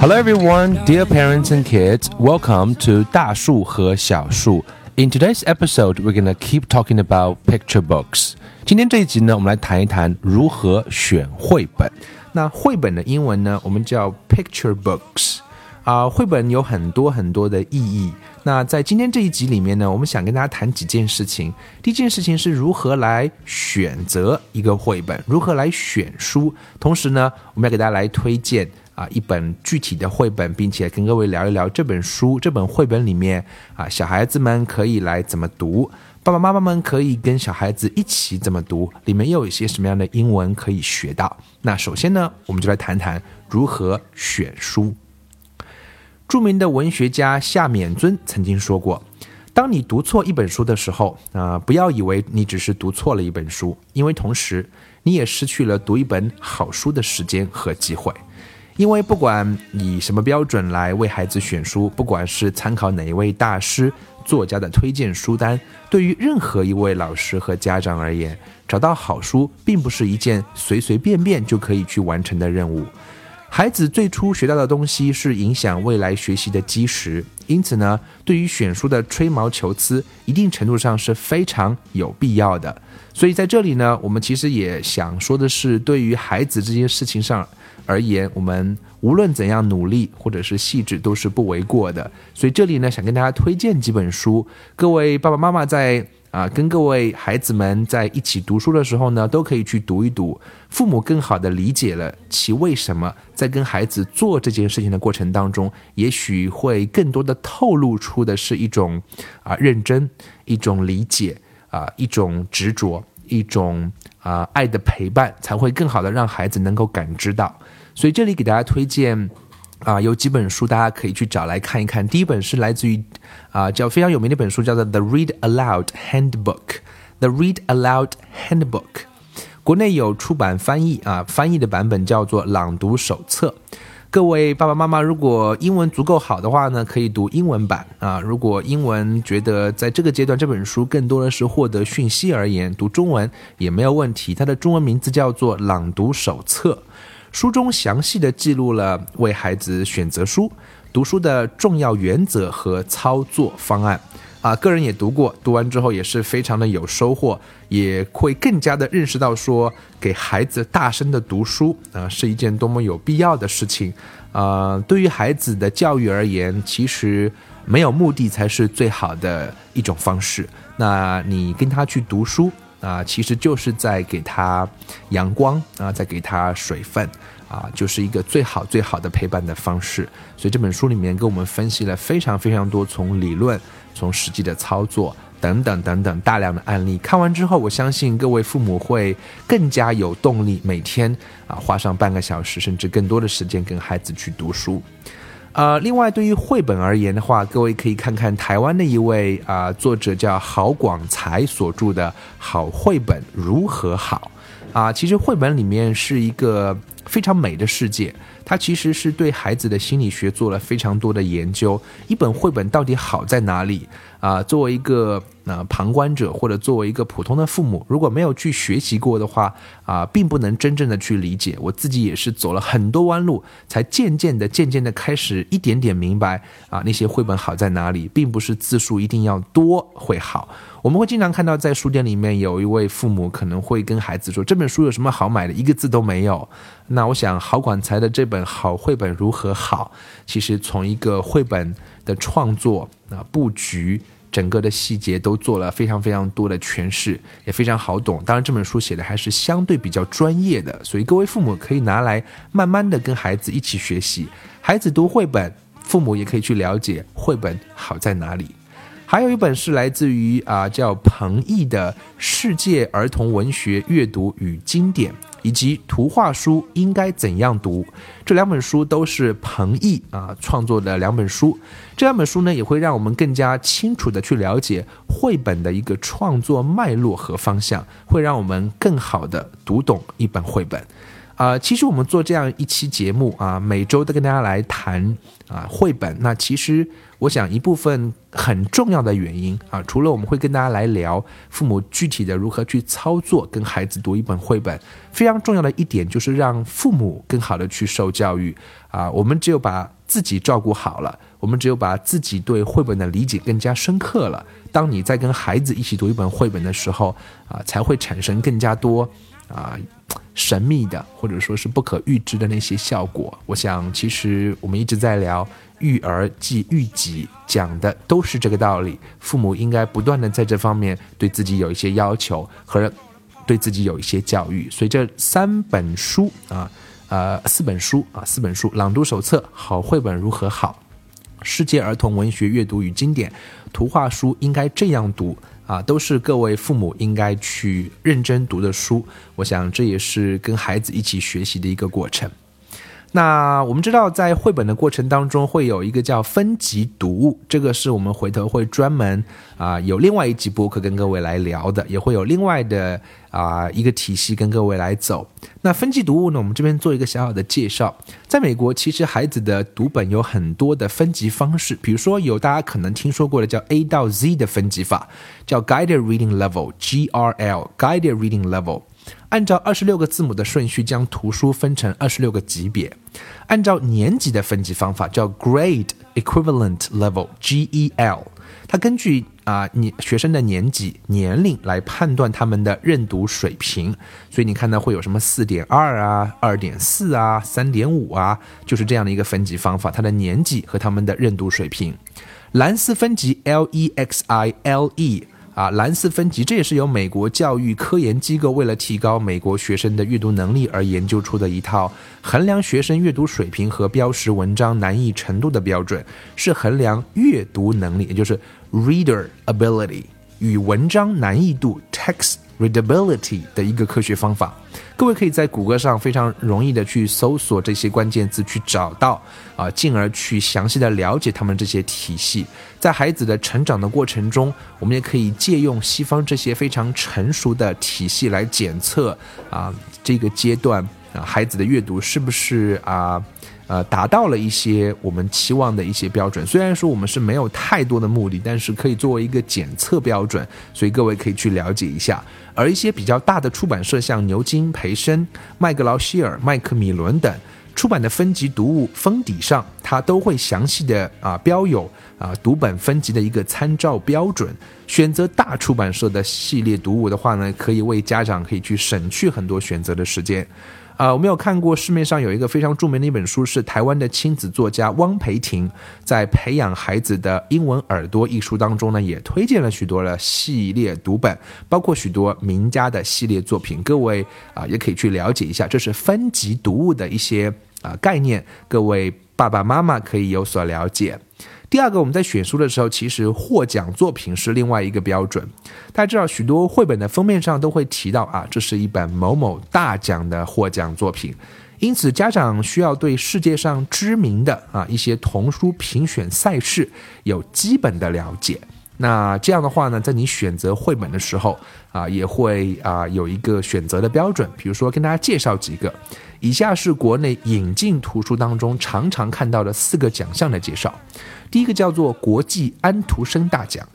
Hello everyone, dear parents and kids. Welcome to 大树和小树. In today's episode, we're gonna keep talking about picture books. 今天这一集呢，我们来谈一谈如何选绘本。那绘本的英文呢，我们叫 picture books。啊，绘本有很多很多的意义。那在今天这一集里面呢，我们想跟大家谈几件事情。第一件事情是如何来选择一个绘本，如何来选书。同时呢，我们要给大家来推荐。啊，一本具体的绘本，并且跟各位聊一聊这本书、这本绘本里面啊，小孩子们可以来怎么读，爸爸妈妈们可以跟小孩子一起怎么读，里面又有一些什么样的英文可以学到。那首先呢，我们就来谈谈如何选书。著名的文学家夏勉尊曾经说过：“当你读错一本书的时候，啊，不要以为你只是读错了一本书，因为同时你也失去了读一本好书的时间和机会。”因为不管以什么标准来为孩子选书，不管是参考哪一位大师作家的推荐书单，对于任何一位老师和家长而言，找到好书并不是一件随随便便就可以去完成的任务。孩子最初学到的东西是影响未来学习的基石，因此呢，对于选书的吹毛求疵，一定程度上是非常有必要的。所以在这里呢，我们其实也想说的是，对于孩子这件事情上。而言，我们无论怎样努力或者是细致，都是不为过的。所以这里呢，想跟大家推荐几本书。各位爸爸妈妈在啊跟各位孩子们在一起读书的时候呢，都可以去读一读。父母更好的理解了其为什么，在跟孩子做这件事情的过程当中，也许会更多的透露出的是一种啊认真，一种理解啊，一种执着，一种啊爱的陪伴，才会更好的让孩子能够感知到。所以这里给大家推荐，啊，有几本书大家可以去找来看一看。第一本是来自于，啊，叫非常有名的一本书，叫做《The Read Aloud Handbook》，《The Read Aloud Handbook》，国内有出版翻译啊，翻译的版本叫做《朗读手册》。各位爸爸妈妈，如果英文足够好的话呢，可以读英文版啊。如果英文觉得在这个阶段这本书更多的是获得讯息而言，读中文也没有问题。它的中文名字叫做《朗读手册》。书中详细的记录了为孩子选择书、读书的重要原则和操作方案。啊，个人也读过，读完之后也是非常的有收获，也会更加的认识到说，给孩子大声的读书啊，是一件多么有必要的事情。啊，对于孩子的教育而言，其实没有目的才是最好的一种方式。那你跟他去读书。啊，其实就是在给他阳光啊，在给他水分啊，就是一个最好最好的陪伴的方式。所以这本书里面给我们分析了非常非常多从理论、从实际的操作等等等等大量的案例。看完之后，我相信各位父母会更加有动力，每天啊花上半个小时甚至更多的时间跟孩子去读书。呃，另外对于绘本而言的话，各位可以看看台湾的一位啊作者叫郝广才所著的《好绘本如何好》啊，其实绘本里面是一个非常美的世界。它其实是对孩子的心理学做了非常多的研究。一本绘本到底好在哪里啊？作为一个呃旁观者，或者作为一个普通的父母，如果没有去学习过的话啊，并不能真正的去理解。我自己也是走了很多弯路，才渐渐的、渐渐的开始一点点明白啊，那些绘本好在哪里，并不是字数一定要多会好。我们会经常看到，在书店里面有一位父母可能会跟孩子说：“这本书有什么好买的？一个字都没有。”那我想，郝广才的这本好绘本如何好？其实从一个绘本的创作啊布局，整个的细节都做了非常非常多的诠释，也非常好懂。当然，这本书写的还是相对比较专业的，所以各位父母可以拿来慢慢的跟孩子一起学习。孩子读绘本，父母也可以去了解绘本好在哪里。还有一本是来自于啊叫彭毅的《世界儿童文学阅读与经典》，以及图画书应该怎样读，这两本书都是彭毅啊创作的两本书。这两本书呢，也会让我们更加清楚的去了解绘本的一个创作脉络和方向，会让我们更好的读懂一本绘本。啊，其实我们做这样一期节目啊，每周都跟大家来谈啊绘本。那其实我想一部分很重要的原因啊，除了我们会跟大家来聊父母具体的如何去操作跟孩子读一本绘本，非常重要的一点就是让父母更好的去受教育啊。我们只有把自己照顾好了，我们只有把自己对绘本的理解更加深刻了，当你在跟孩子一起读一本绘本的时候啊，才会产生更加多啊。神秘的，或者说是不可预知的那些效果，我想其实我们一直在聊育儿即育己，讲的都是这个道理。父母应该不断的在这方面对自己有一些要求和对自己有一些教育。所以这三本书啊，呃，四本书啊，四本书：朗读手册、好绘本如何好、世界儿童文学阅读与经典、图画书应该这样读。啊，都是各位父母应该去认真读的书。我想这也是跟孩子一起学习的一个过程。那我们知道，在绘本的过程当中，会有一个叫分级读物，这个是我们回头会专门啊有另外一集播客跟各位来聊的，也会有另外的啊一个体系跟各位来走。那分级读物呢，我们这边做一个小小的介绍。在美国，其实孩子的读本有很多的分级方式，比如说有大家可能听说过的叫 A 到 Z 的分级法，叫 Guided Reading Level（GRL），Guided Reading Level。按照二十六个字母的顺序，将图书分成二十六个级别。按照年级的分级方法，叫 Grade Equivalent Level（GEL）。它根据啊你学生的年级、年龄来判断他们的认读水平。所以你看到会有什么四点二啊、二点四啊、三点五啊，就是这样的一个分级方法。它的年级和他们的认读水平。蓝思分级 （LEXILE）。啊，蓝思分级，这也是由美国教育科研机构为了提高美国学生的阅读能力而研究出的一套衡量学生阅读水平和标识文章难易程度的标准，是衡量阅读能力，也就是 reader ability 与文章难易度 text。Readability 的一个科学方法，各位可以在谷歌上非常容易的去搜索这些关键字，去找到啊，进而去详细的了解他们这些体系。在孩子的成长的过程中，我们也可以借用西方这些非常成熟的体系来检测啊，这个阶段啊孩子的阅读是不是啊。呃，达到了一些我们期望的一些标准。虽然说我们是没有太多的目的，但是可以作为一个检测标准，所以各位可以去了解一下。而一些比较大的出版社，像牛津、培生、麦格劳希尔、麦克米伦等出版的分级读物封底上，它都会详细的啊标有啊读本分级的一个参照标准。选择大出版社的系列读物的话呢，可以为家长可以去省去很多选择的时间。啊，我们有看过市面上有一个非常著名的一本书，是台湾的亲子作家汪培婷在《培养孩子的英文耳朵》一书当中呢，也推荐了许多的系列读本，包括许多名家的系列作品。各位啊，也可以去了解一下，这是分级读物的一些啊概念，各位爸爸妈妈可以有所了解。第二个，我们在选书的时候，其实获奖作品是另外一个标准。大家知道，许多绘本的封面上都会提到啊，这是一本某某大奖的获奖作品。因此，家长需要对世界上知名的啊一些童书评选赛事有基本的了解。那这样的话呢，在你选择绘本的时候啊，也会啊有一个选择的标准。比如说，跟大家介绍几个。以下是国内引进图书当中常常看到的四个奖项的介绍。第一个叫做国际安徒生大奖。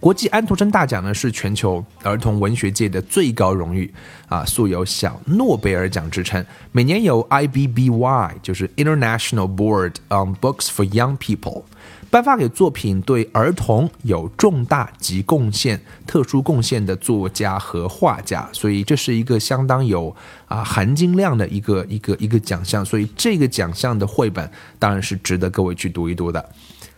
国际安徒生大奖呢是全球儿童文学界的最高荣誉啊，素有小诺贝尔奖之称。每年有 IBBY 就是 International Board on Books for Young People 颁发给作品对儿童有重大及贡献、特殊贡献的作家和画家，所以这是一个相当有啊含金量的一个一个一个奖项。所以这个奖项的绘本当然是值得各位去读一读的。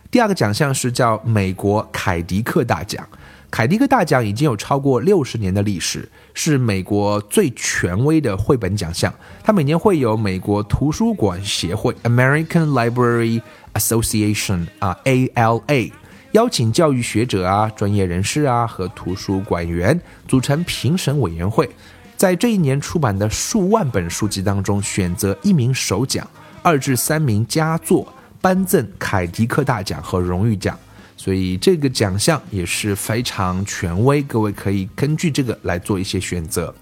第二个奖项是叫美国凯迪克大奖。凯迪克大奖已经有超过六十年的历史，是美国最权威的绘本奖项。它每年会有美国图书馆协会 （American Library Association） 啊 （ALA） 邀请教育学者啊、专业人士啊和图书馆员组成评审委员会，在这一年出版的数万本书籍当中选择一名首奖、二至三名佳作。颁赠凯迪克大奖和荣誉奖，所以这个奖项也是非常权威，各位可以根据这个来做一些选择。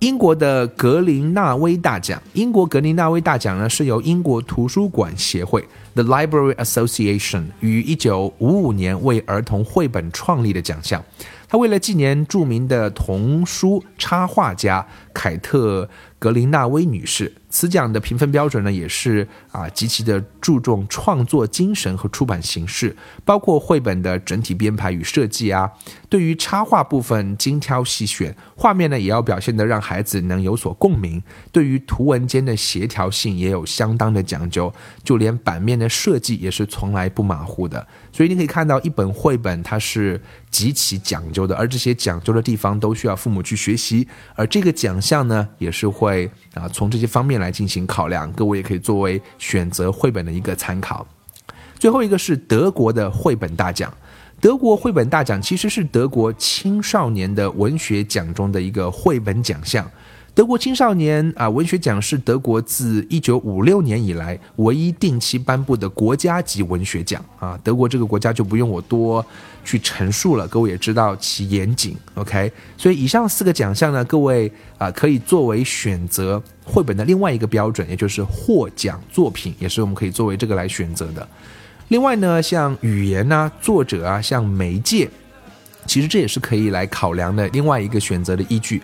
英国的格林纳威大奖，英国格林纳威大奖呢是由英国图书馆协会 （The Library Association） 于一九五五年为儿童绘本创立的奖项。他为了纪念著名的童书插画家凯特。格林纳威女士，此奖的评分标准呢，也是啊极其的注重创作精神和出版形式，包括绘本的整体编排与设计啊。对于插画部分精挑细选，画面呢也要表现的让孩子能有所共鸣。对于图文间的协调性也有相当的讲究，就连版面的设计也是从来不马虎的。所以你可以看到一本绘本它是极其讲究的，而这些讲究的地方都需要父母去学习。而这个奖呢，也是。会啊，从这些方面来进行考量，各位也可以作为选择绘本的一个参考。最后一个是德国的绘本大奖，德国绘本大奖其实是德国青少年的文学奖中的一个绘本奖项。德国青少年啊文学奖是德国自一九五六年以来唯一定期颁布的国家级文学奖啊。德国这个国家就不用我多去陈述了，各位也知道其严谨。OK，所以以上四个奖项呢，各位啊可以作为选择绘本的另外一个标准，也就是获奖作品，也是我们可以作为这个来选择的。另外呢，像语言啊、作者啊、像媒介，其实这也是可以来考量的另外一个选择的依据。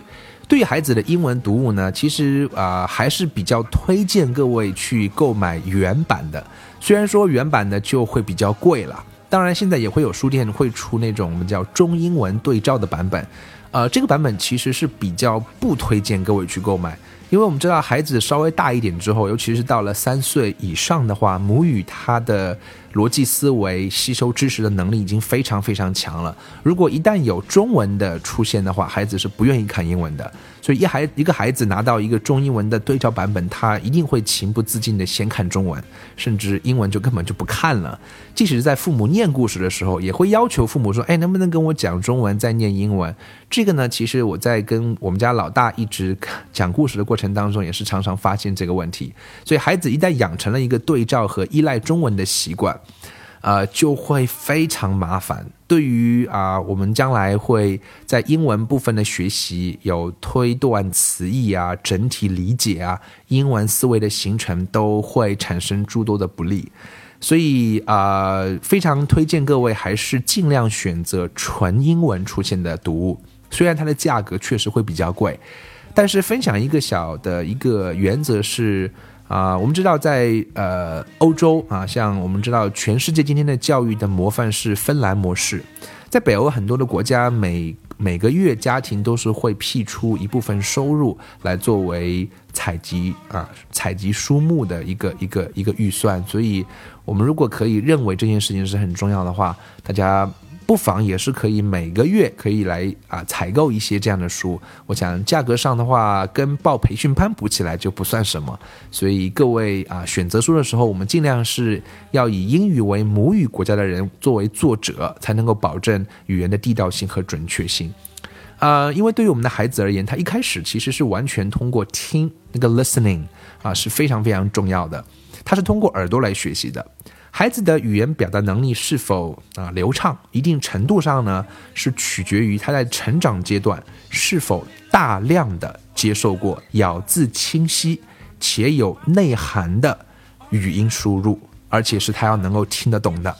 对于孩子的英文读物呢，其实啊还是比较推荐各位去购买原版的。虽然说原版的就会比较贵了，当然现在也会有书店会出那种我们叫中英文对照的版本。呃，这个版本其实是比较不推荐各位去购买，因为我们知道孩子稍微大一点之后，尤其是到了三岁以上的话，母语它的。逻辑思维、吸收知识的能力已经非常非常强了。如果一旦有中文的出现的话，孩子是不愿意看英文的。所以一孩一个孩子拿到一个中英文的对照版本，他一定会情不自禁的先看中文，甚至英文就根本就不看了。即使是在父母念故事的时候，也会要求父母说：“哎，能不能跟我讲中文再念英文？”这个呢，其实我在跟我们家老大一直讲故事的过程当中，也是常常发现这个问题。所以孩子一旦养成了一个对照和依赖中文的习惯，呃，就会非常麻烦。对于啊，我们将来会在英文部分的学习，有推断词义啊、整体理解啊、英文思维的形成，都会产生诸多的不利。所以啊，非常推荐各位还是尽量选择纯英文出现的读物。虽然它的价格确实会比较贵，但是分享一个小的一个原则是。啊，我们知道在呃欧洲啊，像我们知道全世界今天的教育的模范是芬兰模式，在北欧很多的国家，每每个月家庭都是会辟出一部分收入来作为采集啊采集书目的一个一个一个预算，所以我们如果可以认为这件事情是很重要的话，大家。不妨也是可以每个月可以来啊采购一些这样的书，我想价格上的话跟报培训班补起来就不算什么，所以各位啊选择书的时候，我们尽量是要以英语为母语国家的人作为作者，才能够保证语言的地道性和准确性。啊，因为对于我们的孩子而言，他一开始其实是完全通过听那个 listening 啊是非常非常重要的，他是通过耳朵来学习的。孩子的语言表达能力是否啊流畅，一定程度上呢是取决于他在成长阶段是否大量的接受过咬字清晰且有内涵的语音输入，而且是他要能够听得懂的。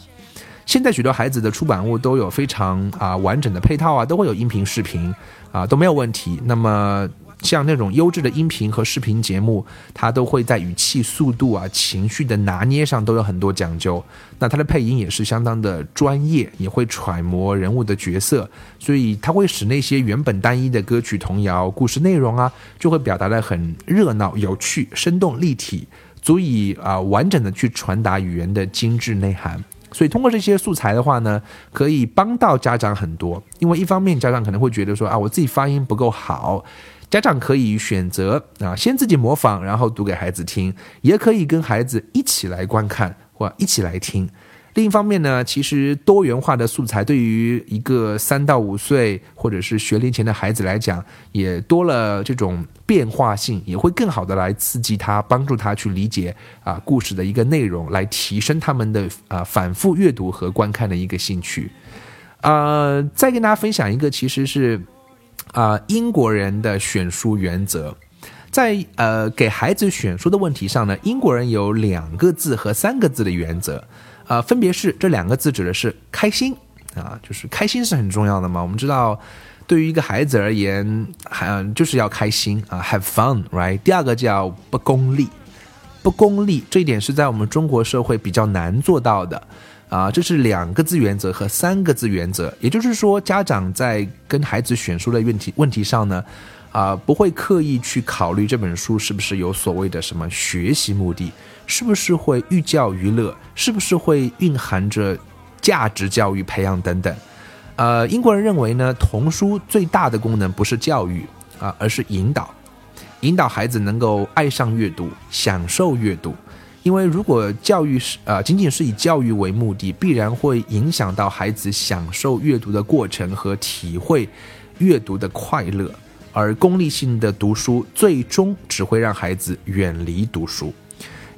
现在许多孩子的出版物都有非常啊完整的配套啊，都会有音频、视频啊都没有问题。那么。像那种优质的音频和视频节目，它都会在语气、速度啊、情绪的拿捏上都有很多讲究。那它的配音也是相当的专业，也会揣摩人物的角色，所以它会使那些原本单一的歌曲、童谣、故事内容啊，就会表达的很热闹、有趣、生动、立体，足以啊完整的去传达语言的精致内涵。所以通过这些素材的话呢，可以帮到家长很多。因为一方面家长可能会觉得说啊，我自己发音不够好。家长可以选择啊，先自己模仿，然后读给孩子听，也可以跟孩子一起来观看或一起来听。另一方面呢，其实多元化的素材对于一个三到五岁或者是学龄前的孩子来讲，也多了这种变化性，也会更好的来刺激他，帮助他去理解啊故事的一个内容，来提升他们的啊反复阅读和观看的一个兴趣。呃，再跟大家分享一个，其实是。啊，英国人的选书原则，在呃给孩子选书的问题上呢，英国人有两个字和三个字的原则，啊，分别是这两个字指的是开心啊，就是开心是很重要的嘛。我们知道，对于一个孩子而言，还就是要开心啊，have fun，right？第二个叫不功利，不功利这一点是在我们中国社会比较难做到的。啊，这是两个字原则和三个字原则，也就是说，家长在跟孩子选书的问题问题上呢，啊，不会刻意去考虑这本书是不是有所谓的什么学习目的，是不是会寓教于乐，是不是会蕴含着价值教育培养等等。呃，英国人认为呢，童书最大的功能不是教育啊，而是引导，引导孩子能够爱上阅读，享受阅读。因为如果教育是呃仅仅是以教育为目的，必然会影响到孩子享受阅读的过程和体会阅读的快乐，而功利性的读书最终只会让孩子远离读书。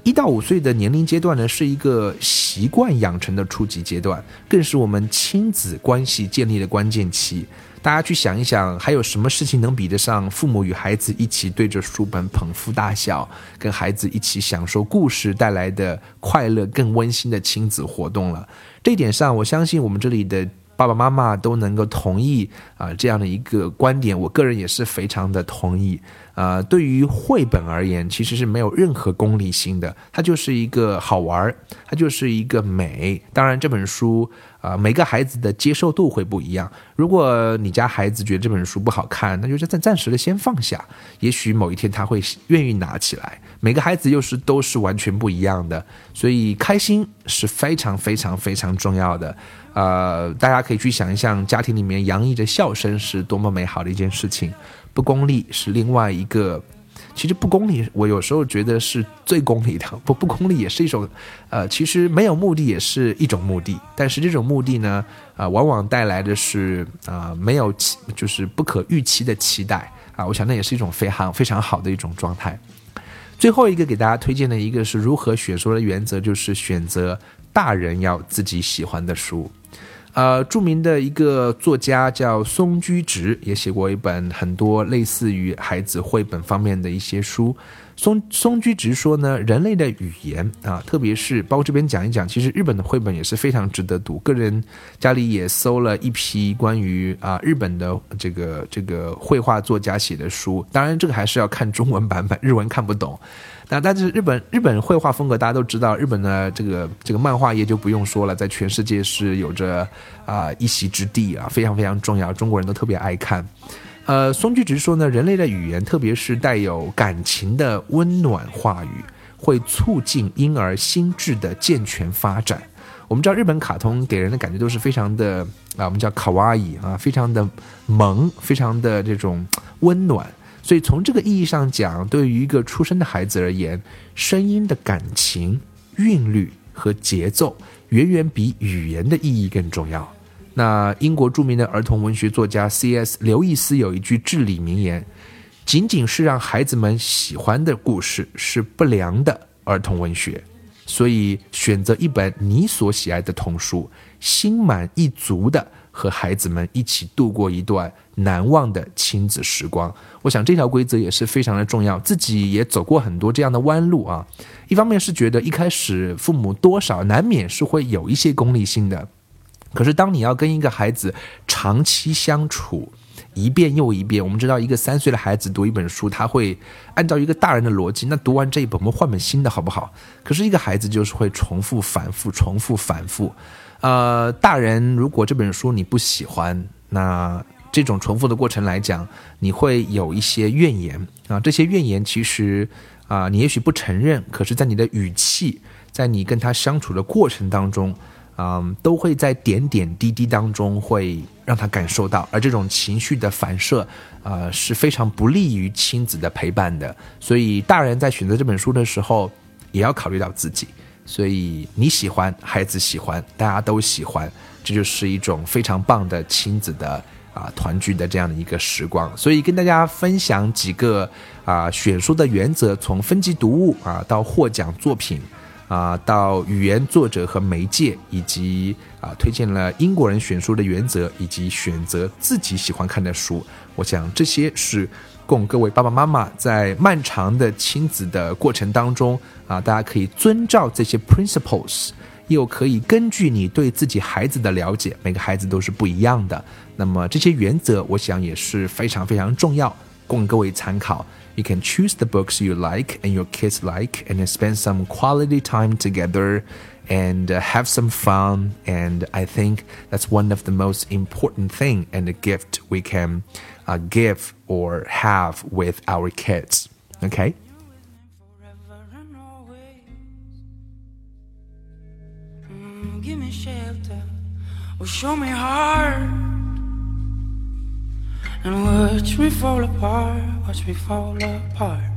一到五岁的年龄阶段呢，是一个习惯养成的初级阶段，更是我们亲子关系建立的关键期。大家去想一想，还有什么事情能比得上父母与孩子一起对着书本捧腹大笑，跟孩子一起享受故事带来的快乐更温馨的亲子活动了？这一点上，我相信我们这里的爸爸妈妈都能够同意啊这样的一个观点。我个人也是非常的同意。啊，对于绘本而言，其实是没有任何功利性的，它就是一个好玩儿，它就是一个美。当然，这本书啊，每个孩子的接受度会不一样。如果你家孩子觉得这本书不好看，那就暂暂时的先放下，也许某一天他会愿意拿起来。每个孩子又是都是完全不一样的，所以开心是非常非常非常重要的。呃，大家可以去想一想，家庭里面洋溢着笑声是多么美好的一件事情。不功利是另外一个，其实不功利，我有时候觉得是最功利的。不不功利也是一种，呃，其实没有目的也是一种目的。但是这种目的呢，啊，往往带来的是啊，没有期，就是不可预期的期待啊。我想那也是一种非常非常好的一种状态。最后一个给大家推荐的一个是如何选书的原则，就是选择大人要自己喜欢的书。呃，著名的一个作家叫松居直，也写过一本很多类似于孩子绘本方面的一些书。松松居直说呢，人类的语言啊，特别是包括这边讲一讲，其实日本的绘本也是非常值得读。个人家里也搜了一批关于啊日本的这个这个绘画作家写的书，当然这个还是要看中文版本，日文看不懂。那但是日本日本绘画风格大家都知道，日本的这个这个漫画业就不用说了，在全世界是有着啊一席之地啊，非常非常重要，中国人都特别爱看。呃，松居直说呢，人类的语言，特别是带有感情的温暖话语，会促进婴儿心智的健全发展。我们知道日本卡通给人的感觉都是非常的啊，我们叫卡哇伊啊，非常的萌，非常的这种温暖。所以从这个意义上讲，对于一个出生的孩子而言，声音的感情、韵律和节奏，远远比语言的意义更重要。那英国著名的儿童文学作家 C.S. 刘易斯有一句至理名言：“仅仅是让孩子们喜欢的故事是不良的儿童文学。”所以，选择一本你所喜爱的童书，心满意足的。和孩子们一起度过一段难忘的亲子时光，我想这条规则也是非常的重要。自己也走过很多这样的弯路啊。一方面是觉得一开始父母多少难免是会有一些功利性的，可是当你要跟一个孩子长期相处，一遍又一遍，我们知道一个三岁的孩子读一本书，他会按照一个大人的逻辑，那读完这一本，我们换本新的好不好？可是一个孩子就是会重复、反复、重复、反复。呃，大人，如果这本书你不喜欢，那这种重复的过程来讲，你会有一些怨言啊。这些怨言其实啊，你也许不承认，可是，在你的语气，在你跟他相处的过程当中，嗯，都会在点点滴滴当中会让他感受到。而这种情绪的反射，啊，是非常不利于亲子的陪伴的。所以，大人在选择这本书的时候，也要考虑到自己。所以你喜欢，孩子喜欢，大家都喜欢，这就是一种非常棒的亲子的啊团聚的这样的一个时光。所以跟大家分享几个啊选书的原则，从分级读物啊到获奖作品啊，到语言作者和媒介，以及啊，推荐了英国人选书的原则，以及选择自己喜欢看的书。我想这些是供各位爸爸妈妈在漫长的亲子的过程当中啊，大家可以遵照这些 principles，又可以根据你对自己孩子的了解，每个孩子都是不一样的。那么这些原则，我想也是非常非常重要，供各位参考。You can choose the books you like and your kids like, and spend some quality time together and uh, have some fun. And I think that's one of the most important thing and the gift we can uh, give or have with our kids. Okay. Mm, give me shelter or show me heart and watch me fall apart, watch me fall apart.